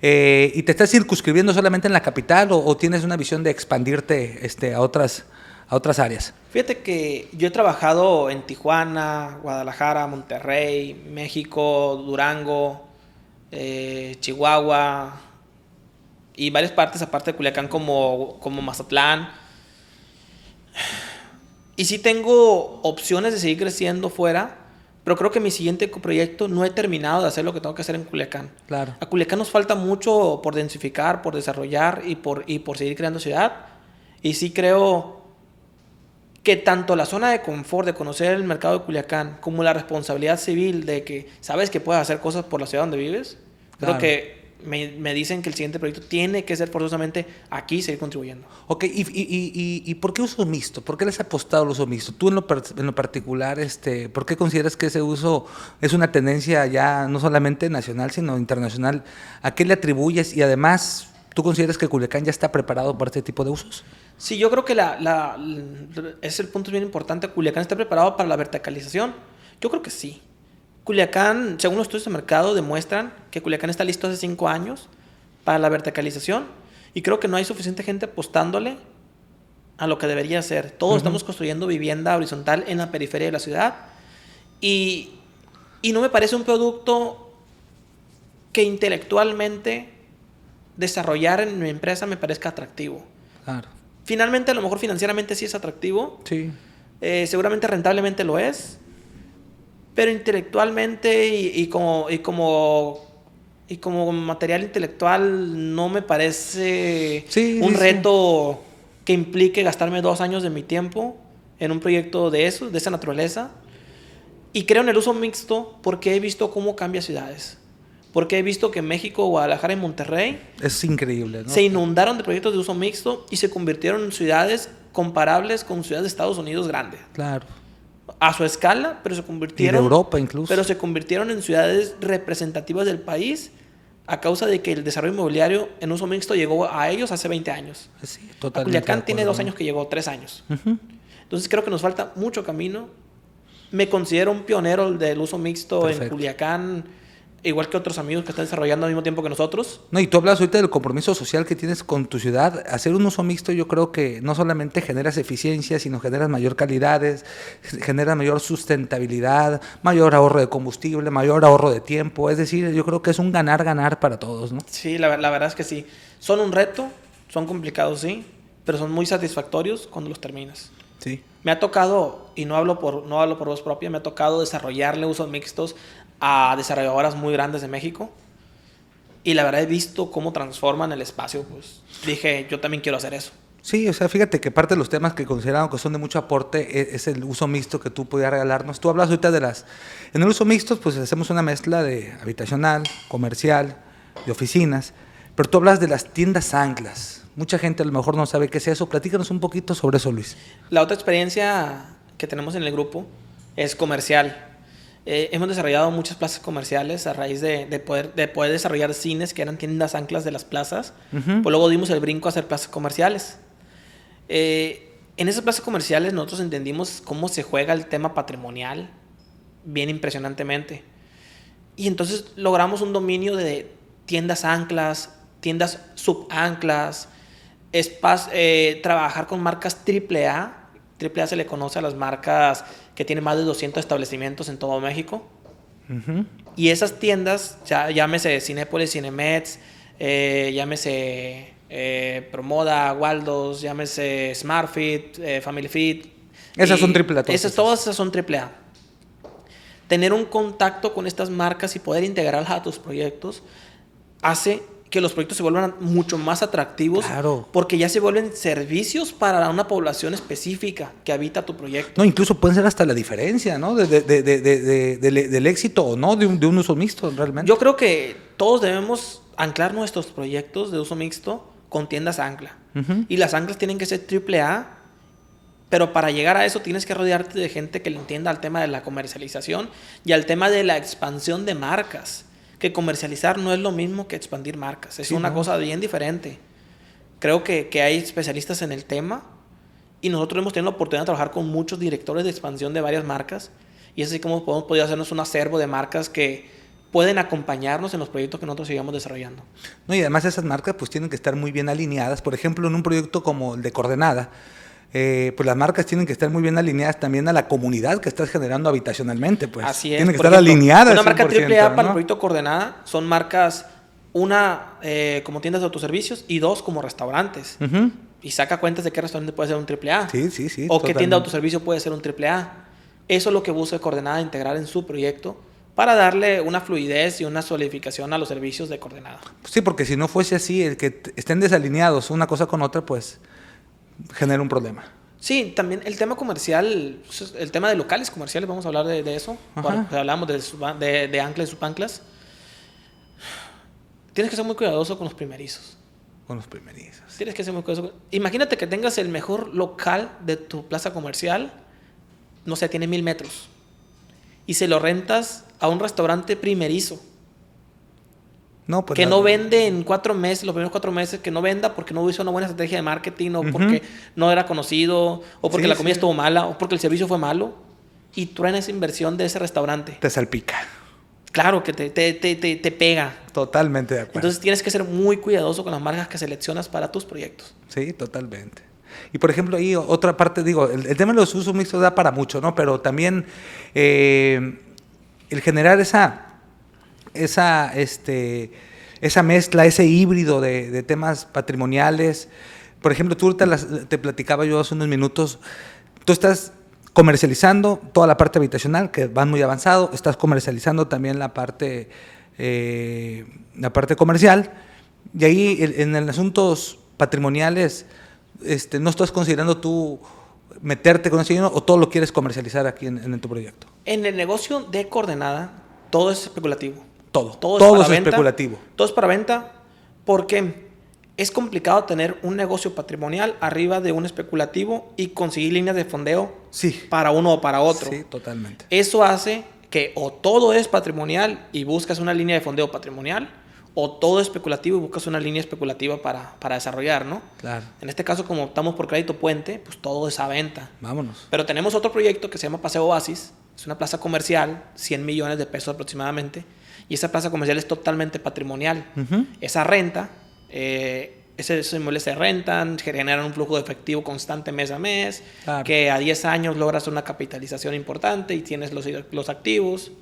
Eh, ¿Y te estás circunscribiendo solamente en la capital o, o tienes una visión de expandirte este, a, otras, a otras áreas? Fíjate que yo he trabajado en Tijuana, Guadalajara, Monterrey, México, Durango, eh, Chihuahua y varias partes aparte de Culiacán como, como Mazatlán. Y sí tengo opciones de seguir creciendo fuera, pero creo que mi siguiente proyecto no he terminado de hacer lo que tengo que hacer en Culiacán. Claro. A Culiacán nos falta mucho por densificar, por desarrollar y por, y por seguir creando ciudad. Y sí creo que tanto la zona de confort de conocer el mercado de Culiacán como la responsabilidad civil de que sabes que puedes hacer cosas por la ciudad donde vives, creo Claro. que me, me dicen que el siguiente proyecto tiene que ser forzosamente aquí y seguir contribuyendo. Ok, ¿y, y, y, y- por qué uso mixto? ¿Por qué les ha apostado al uso mixto? Tú en lo, en lo particular, este, ¿por qué consideras que ese uso es una tendencia ya no solamente nacional, sino internacional? ¿A qué le atribuyes? Y además, ¿tú consideras que Culiacán ya está preparado para este tipo de usos? Sí, yo creo que la, la- es el punto bien importante. Culiacán está preparado para la verticalización. Yo creo que sí. Culiacán, según los estudios de mercado, demuestran que Culiacán está listo hace cinco años para la verticalización. Y creo que no hay suficiente gente apostándole a lo que debería ser. Todos estamos construyendo vivienda horizontal en la periferia de la ciudad. Y, y no me parece un producto que intelectualmente desarrollar en mi empresa me parezca atractivo. Claro. Finalmente, a lo mejor financieramente sí es atractivo, Sí. eh, seguramente rentablemente lo es, pero intelectualmente y, y como, y, como, y como material intelectual no me parece Sí, un sí, sí. reto que implique gastarme dos años de mi tiempo en un proyecto de eso, de esa naturaleza. Y creo en el uso mixto porque he visto cómo cambia ciudades. Porque he visto que México, Guadalajara y Monterrey Es increíble, ¿no? se inundaron de proyectos de uso mixto y se convirtieron en ciudades comparables con ciudades de Estados Unidos grandes. Claro. A su escala, pero se Y de convirtieron... Europa incluso. Pero se convirtieron en ciudades representativas del país a causa de que el desarrollo inmobiliario en uso mixto llegó a ellos hace 20 años. Sí, A totalmente. Culiacán tiene dos años que llegó, tres años. Entonces creo que nos falta mucho camino. Me considero un pionero del uso mixto en Perfecto. Culiacán, igual que otros amigos que están desarrollando al mismo tiempo que nosotros. No, y tú hablas ahorita del compromiso social que tienes con tu ciudad. Hacer un uso mixto yo creo que no solamente generas eficiencia, sino generas mayor calidades, genera mayor sustentabilidad, mayor ahorro de combustible, mayor ahorro de tiempo. Es decir, yo creo que es un ganar-ganar para todos, ¿no? Sí, la, la verdad es que sí. Son un reto, son complicados, sí, pero son muy satisfactorios cuando los terminas. Sí. Me ha tocado, y no hablo por, no hablo por voz propia, me ha tocado desarrollarle usos mixtos a desarrolladoras muy grandes de México. Y la verdad he visto cómo transforman el espacio, pues dije, yo también quiero hacer eso. Sí, o sea, fíjate que parte de los temas que consideramos que son de mucho aporte e-, es, el uso mixto que tú podías regalarnos. Tú hablas ahorita de las... En el uso mixto, pues hacemos una mezcla de habitacional, comercial, de oficinas, pero tú hablas de las tiendas anclas. Mucha gente a lo mejor no sabe qué es eso. Platícanos un poquito sobre eso, Luis. La otra experiencia que tenemos en el grupo es comercial. Eh, hemos desarrollado muchas plazas comerciales a raíz de, poder, de poder desarrollar cines que eran tiendas anclas de las plazas. Pues luego dimos el brinco a hacer plazas comerciales. Eh, en esas plazas comerciales nosotros entendimos cómo se juega el tema patrimonial bien impresionantemente. Y entonces logramos un dominio de tiendas anclas, tiendas subanclas, eh, trabajar con marcas AAA. AAA se le conoce a las marcas que tienen más de 200 establecimientos en todo México. Y esas tiendas, ya, llámese Cinépolis, Cinemets, eh, llámese eh, Promoda, Waldos, llámese SmartFit, eh, Family Fit. Esas son AAA. Esas, todas esas son AAA. Tener un contacto con estas marcas y poder integrarlas a tus proyectos hace que los proyectos se vuelvan mucho más atractivos porque ya se vuelven servicios para una población específica que habita tu proyecto. No, incluso pueden ser hasta la diferencia, ¿no? De, del éxito o no de un, un, uso mixto, realmente. Yo creo que todos debemos anclar nuestros proyectos de uso mixto con tiendas ancla. Y las anclas tienen que ser triple A, pero para llegar a eso tienes que rodearte de gente que le entienda al tema de la comercialización y al tema de la expansión de marcas que comercializar no es lo mismo que expandir marcas. Es una cosa bien diferente. Creo que, que, hay especialistas en el tema y nosotros hemos tenido la oportunidad de trabajar con muchos directores de expansión de varias marcas y es así como podemos poder hacernos un acervo de marcas que pueden acompañarnos en los proyectos que nosotros sigamos desarrollando. No, y además esas marcas pues tienen que estar muy bien alineadas. Por ejemplo, en un proyecto como el de Coordenada, eh, pues las marcas tienen que estar muy bien alineadas también a la comunidad que estás generando habitacionalmente. Pues. Así es. Tienen que estar alineadas. Una marca AAA para el proyecto Coordenada son marcas, una eh, como tiendas de autoservicios y dos como restaurantes. Y saca cuentas de qué restaurante puede ser un AAA. Sí, sí, sí. O qué tienda de autoservicio puede ser un AAA. Eso es lo que busca Coordenada integrar en su proyecto para darle una fluidez y una solidificación a los servicios de Coordenada. Sí, porque si no fuese así, el que estén desalineados una cosa con otra, pues genera un problema. Sí, también el tema comercial, el tema de locales comerciales, vamos a hablar de, eso. hablamos de, de, de, anclas y subanclas. Tienes que ser muy cuidadoso con los primerizos. Con los primerizos. Tienes que ser muy cuidadoso. Imagínate que tengas el mejor local de tu plaza comercial, no sé, tiene mil metros, y se lo rentas a un restaurante primerizo pues que no vende en cuatro meses, los primeros cuatro meses, que no venda porque no hizo una buena estrategia de marketing, o porque no era conocido, o porque la comida estuvo mala, o porque el servicio fue malo, y truena esa inversión de ese restaurante. Te salpica. Claro, que te, te, te, te, pega. Totalmente de acuerdo. Entonces tienes que ser muy cuidadoso con las marcas que seleccionas para tus proyectos. Sí, totalmente. Y por ejemplo, ahí otra parte, digo, el, tema de los usos mixtos da para mucho, ¿no? Pero también eh, el generar esa esa, este, esa mezcla, ese híbrido de, temas patrimoniales. Por ejemplo, tú ahorita te platicaba yo hace unos minutos, tú estás comercializando toda la parte habitacional, que van muy avanzado, estás comercializando también la parte, eh, la parte comercial, y ahí en, en asuntos patrimoniales, este, ¿no estás considerando tú meterte con ese dinero o todo lo quieres comercializar aquí en, en tu proyecto? En el negocio de coordenada, todo es especulativo. Todo. Todo, es, especulativo. Todo es para venta porque es complicado tener un negocio patrimonial arriba de un especulativo y conseguir líneas de fondeo sí. para uno o para otro. Sí, totalmente. Eso hace que o todo es patrimonial y buscas una línea de fondeo patrimonial o todo es especulativo y buscas una línea especulativa para, para desarrollar, ¿no? Claro. En este caso, como optamos por crédito puente, pues todo es a venta. Vámonos. Pero tenemos otro proyecto que se llama Paseo Oasis, es una plaza comercial, 100 millones de pesos aproximadamente, y esa plaza comercial es totalmente patrimonial. Esa renta, eh, esos inmuebles se rentan, generan un flujo de efectivo constante mes a mes, que a 10 años logras una capitalización importante y tienes los, los activos.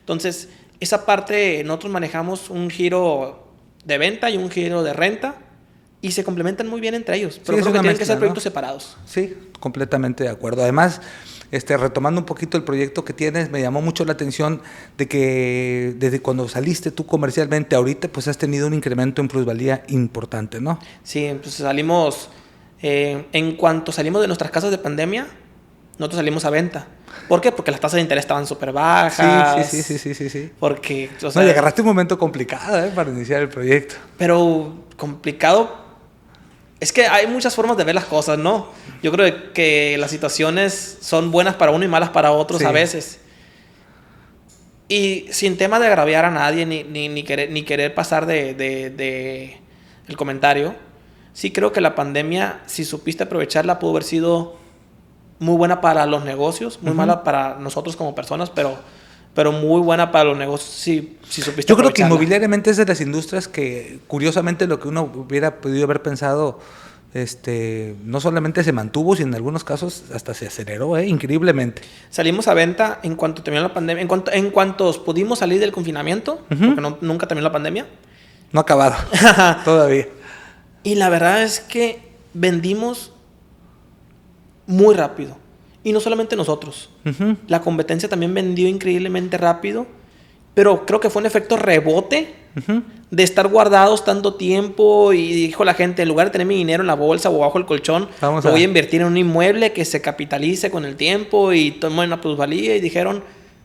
Entonces, esa parte nosotros manejamos un giro de venta y un giro de renta y se complementan muy bien entre ellos. Pero creo que tienen que ser proyectos separados. Sí, completamente de acuerdo. Además, este, retomando un poquito el proyecto que tienes, me llamó mucho la atención de que desde cuando saliste tú comercialmente ahorita, pues has tenido un incremento en plusvalía importante, ¿no? Sí, pues salimos, eh, en cuanto salimos de nuestras casas de pandemia, nosotros salimos a venta. ¿Por qué? Porque las tasas de interés estaban súper bajas. Sí, sí, sí, sí, sí, sí. Porque, o sea, no, y agarraste un momento complicado ¿eh? para iniciar el proyecto. Pero complicado es que hay muchas formas de ver las cosas, ¿no? Yo creo que las situaciones son buenas para uno y malas para otros a veces. Y sin tema de agraviar a nadie ni, ni, querer, ni querer pasar de, de, el comentario, sí creo que la pandemia, si supiste aprovecharla, pudo haber sido muy buena para los negocios, muy mala para nosotros como personas, pero, pero muy buena para los negocios si, si supiste Yo creo que inmobiliariamente es de las industrias que, curiosamente, lo que uno hubiera podido haber pensado, este, no solamente se mantuvo, sino en algunos casos hasta se aceleró, ¿eh? increíblemente. Salimos a venta en cuanto terminó la pandemia, en cuanto en cuantos pudimos salir del confinamiento, porque nunca terminó la pandemia. No ha acabado, todavía. Y la verdad es que vendimos muy rápido. Y no solamente nosotros. La competencia también vendió increíblemente rápido. Pero creo que fue un efecto rebote de estar guardados tanto tiempo. Y dijo la gente: en lugar de tener mi dinero en la bolsa o bajo el colchón, Vamos voy a invertir en un inmueble que se capitalice con el tiempo y tome una plusvalía. Y dijeron: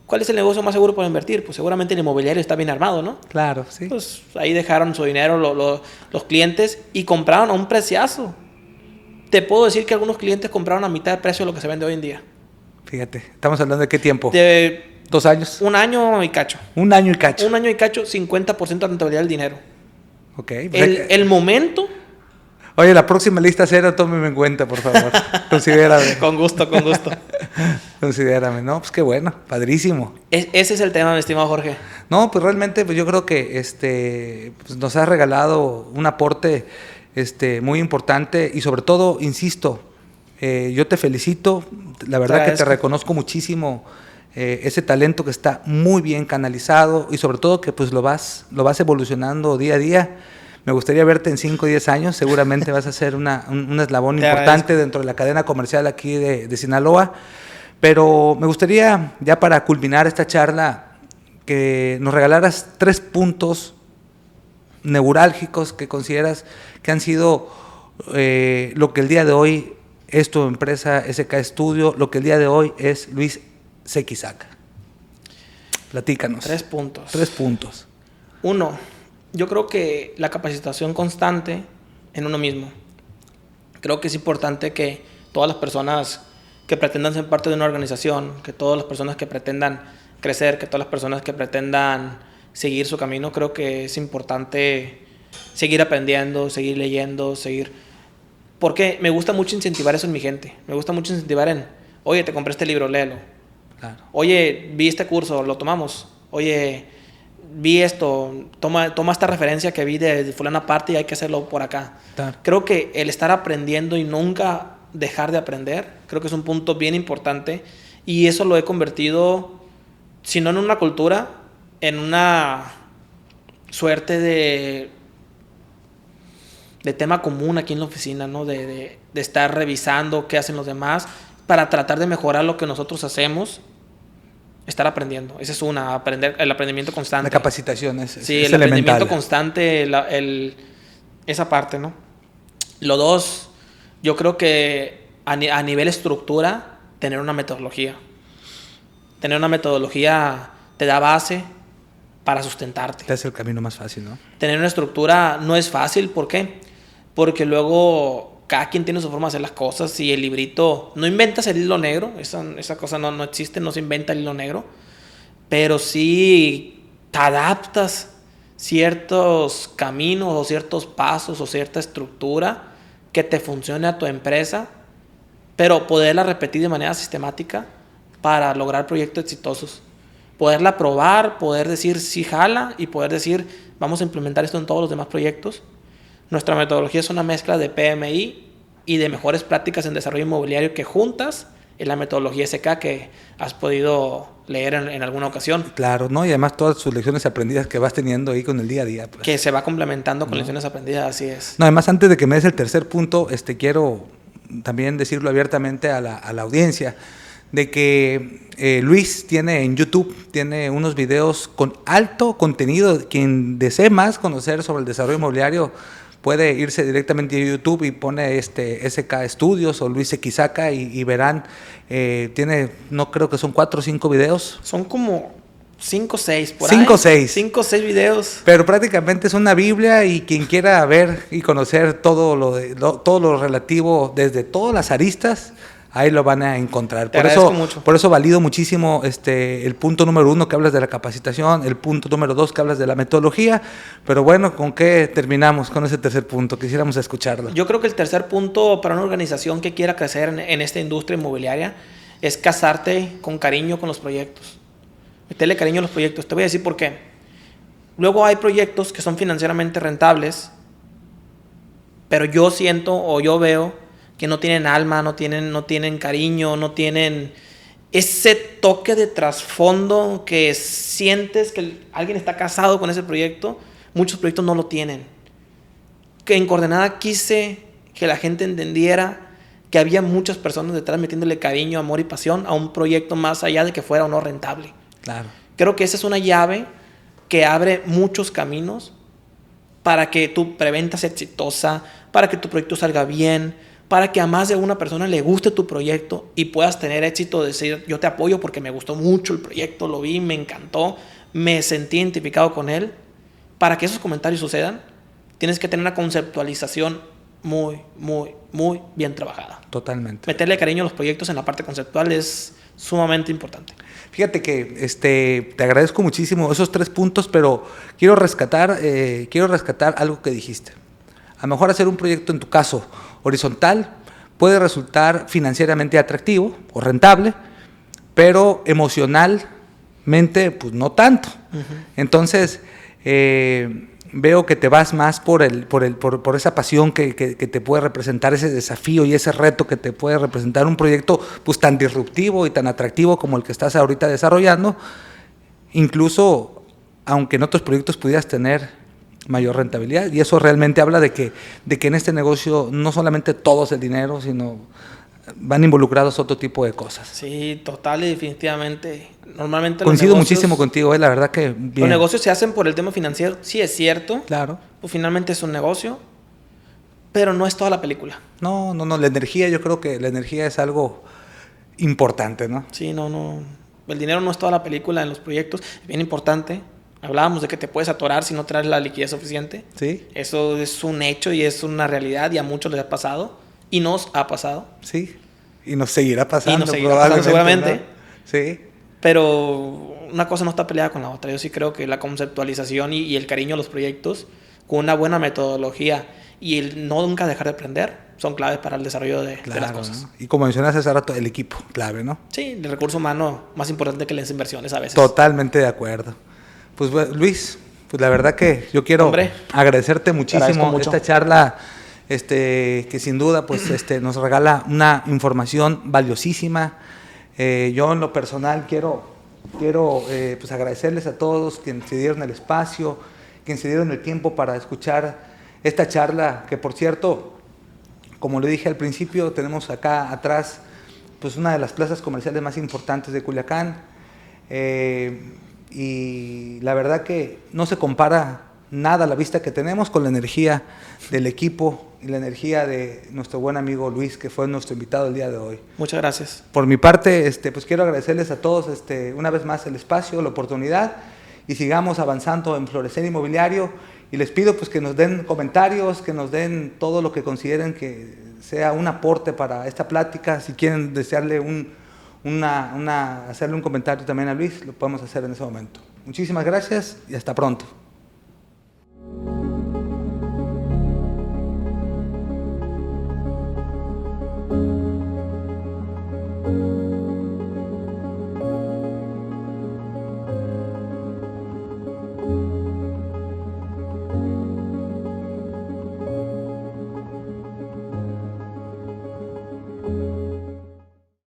¿Cuál es el negocio más seguro para invertir? Pues seguramente el inmobiliario está bien armado, ¿no? Claro, sí. Pues ahí dejaron su dinero los clientes y compraron a un preciazo te puedo decir que algunos clientes compraron a mitad de precio de lo que se vende hoy en día. Fíjate, estamos hablando de qué tiempo. De dos años. Un año y cacho. Un año y cacho. Un año y cacho, 50% de rentabilidad del dinero. Ok. El, el momento. Oye, la próxima lista cero, tómeme en cuenta, por favor. Considérame. con gusto, con gusto. Considérame, ¿no? Pues qué bueno, padrísimo. ese es el tema, mi estimado Jorge. No, pues realmente pues yo creo que este, pues nos has regalado un aporte este, muy importante y sobre todo, insisto, eh, yo te felicito, la verdad que te reconozco muchísimo eh, ese talento que está muy bien canalizado y sobre todo que pues lo vas, lo vas evolucionando día a día. Me gustaría verte en 5 o 10 años, seguramente vas a ser una, un, eslabón importante dentro de la cadena comercial aquí de, de Sinaloa, pero me gustaría ya para culminar esta charla que nos regalaras tres puntos neurálgicos que consideras que han sido eh, lo que el día de hoy es tu empresa SK Studio, lo que el día de hoy es Luis Sequisaca? Platícanos. Tres puntos. Tres puntos. Uno, yo creo que la capacitación constante en uno mismo. Creo que es importante que todas las personas que pretendan ser parte de una organización, que todas las personas que pretendan crecer, que todas las personas que pretendan seguir su camino, creo que es importante seguir aprendiendo, seguir leyendo, seguir... Porque me gusta mucho incentivar eso en mi gente. Me gusta mucho incentivar en, oye, te compré este libro, léelo. Oye, vi este curso, lo tomamos. Oye, vi esto, toma, toma esta referencia que vi de, fulana parte y hay que hacerlo por acá. Creo que el estar aprendiendo y nunca dejar de aprender, creo que es un punto bien importante. Y eso lo he convertido, si no en una cultura, en una suerte de, de tema común aquí en la oficina, ¿no? De, estar revisando qué hacen los demás para tratar de mejorar lo que nosotros hacemos estar aprendiendo. Esa es una, aprender, el aprendimiento constante. La capacitación es, Sí, el aprendimiento constante, esa parte, ¿no? Lo dos, yo creo que a, a, nivel estructura, tener una metodología. Tener una metodología te da base, para sustentarte. Te hace el camino más fácil, ¿no? Tener una estructura no es fácil, ¿por qué? Porque luego cada quien tiene su forma de hacer las cosas y el librito, no inventas el hilo negro, esa, esa cosa no, no existe, no se inventa el hilo negro, pero sí te adaptas ciertos caminos o ciertos pasos o cierta estructura que te funcione a tu empresa, pero poderla repetir de manera sistemática para lograr proyectos exitosos poderla probar, poder decir si jala y poder decir vamos a implementar esto en todos los demás proyectos. Nuestra metodología es una mezcla de PMI y de mejores prácticas en desarrollo inmobiliario que juntas en la metodología SK que has podido leer en, alguna ocasión. Claro, ¿no? Y además todas sus lecciones aprendidas que vas teniendo ahí con el día a día. Pues. Que se va complementando con lecciones aprendidas, así es. No, además antes de que me des el tercer punto, este, quiero también decirlo abiertamente a la, a la audiencia de que eh, Luis tiene en YouTube, tiene unos videos con alto contenido. Quien desee más conocer sobre el desarrollo inmobiliario puede irse directamente a YouTube y pone este SK Studios o Luis Xaca y, y verán, eh, tiene, no creo que son cuatro o cinco videos. Son como cinco o seis, por Cinco o ahí. seis. Cinco o seis videos. Pero prácticamente es una Biblia y quien quiera ver y conocer todo lo, de, lo- todo lo relativo desde todas las aristas, ahí lo van a encontrar. Te por eso, mucho. por eso valido muchísimo este, el punto número uno que hablas de la capacitación, el punto número dos que hablas de la metodología. Pero bueno, ¿con qué terminamos con ese tercer punto? Quisiéramos escucharlo. Yo creo que el tercer punto para una organización que quiera crecer en, en esta industria inmobiliaria es casarte con cariño con los proyectos. Meterle cariño a los proyectos. Te voy a decir por qué. Luego hay proyectos que son financieramente rentables, pero yo siento o yo veo que no tienen alma, no tienen, no tienen cariño, no tienen ese toque de trasfondo que sientes que alguien está casado con ese proyecto. Muchos proyectos no lo tienen que en Coordenada quise que la gente entendiera que había muchas personas detrás metiéndole cariño, amor y pasión a un proyecto más allá de que fuera o no rentable. Claro. Creo que esa es una llave que abre muchos caminos para que tu preventa sea exitosa, para que tu proyecto salga bien, para que a más de una persona le guste tu proyecto y puedas tener éxito de decir, yo te apoyo porque me gustó mucho el proyecto, lo vi, me encantó, me sentí identificado con él. Para que esos comentarios sucedan, tienes que tener una conceptualización muy, muy, muy bien trabajada. Totalmente. Meterle cariño a los proyectos en la parte conceptual es sumamente importante. Fíjate que este, te agradezco muchísimo esos tres puntos, pero quiero rescatar, eh, quiero rescatar algo que dijiste. A lo mejor hacer un proyecto en tu caso horizontal puede resultar financieramente atractivo o rentable, pero emocionalmente, pues no tanto. Entonces, eh, veo que te vas más por, el, por, el, por, por esa pasión que, que- que te puede representar, ese desafío y ese reto que te puede representar un proyecto pues, tan disruptivo y tan atractivo como el que estás ahorita desarrollando. Incluso, aunque en otros proyectos pudieras tener mayor rentabilidad. Y eso realmente habla de que, de que en este negocio no solamente todo es el dinero, sino van involucrados otro tipo de cosas. Sí, total y definitivamente. Normalmente Coincido negocios- muchísimo contigo, eh, la verdad que bien. Los negocios se hacen por el tema financiero, sí es cierto. Claro. Pues finalmente es un negocio, pero no es toda la película. No, no, no, la energía, yo creo que la energía es algo importante, ¿no? Sí, no, no. El dinero no es toda la película en los proyectos. Es bien importante. Hablábamos de que te puedes atorar si no traes la liquidez suficiente. Sí, Eso es un hecho y es una realidad y a muchos les ha pasado y nos ha pasado. sí. Y nos seguirá pasando. Y nos seguirá pasando probablemente, seguramente. ¿no? Sí, Pero una cosa no está peleada con la otra. Yo sí creo que la conceptualización y, y el cariño a los proyectos con una buena metodología y el no nunca dejar de aprender son claves para el desarrollo de, de las cosas. ¿no? Y como mencionaste hace rato, el equipo, clave, ¿no? Sí, el recurso humano más importante que las inversiones a veces. Totalmente de acuerdo. Pues Luis, pues la verdad que yo quiero Hombre, agradecerte muchísimo esta charla, este, que sin duda pues este, nos regala una información valiosísima. Eh, yo en lo personal quiero, quiero eh, pues agradecerles a todos quienes se dieron el espacio, quienes se dieron el tiempo para escuchar esta charla, que por cierto, como le dije al principio, tenemos acá atrás pues una de las plazas comerciales más importantes de Culiacán. Eh, y la verdad que no se compara nada la vista que tenemos con la energía del equipo y la energía de nuestro buen amigo Luis, que fue nuestro invitado el día de hoy. Muchas gracias. Por mi parte, este, pues quiero agradecerles a todos este, una vez más el espacio, la oportunidad y sigamos avanzando en Florecer Inmobiliario. Y les pido pues que nos den comentarios, que nos den todo lo que consideren que sea un aporte para esta plática. Si quieren desearle un, una, una, hacerle un comentario también a Luis, lo podemos hacer en ese momento. Muchísimas gracias y hasta pronto.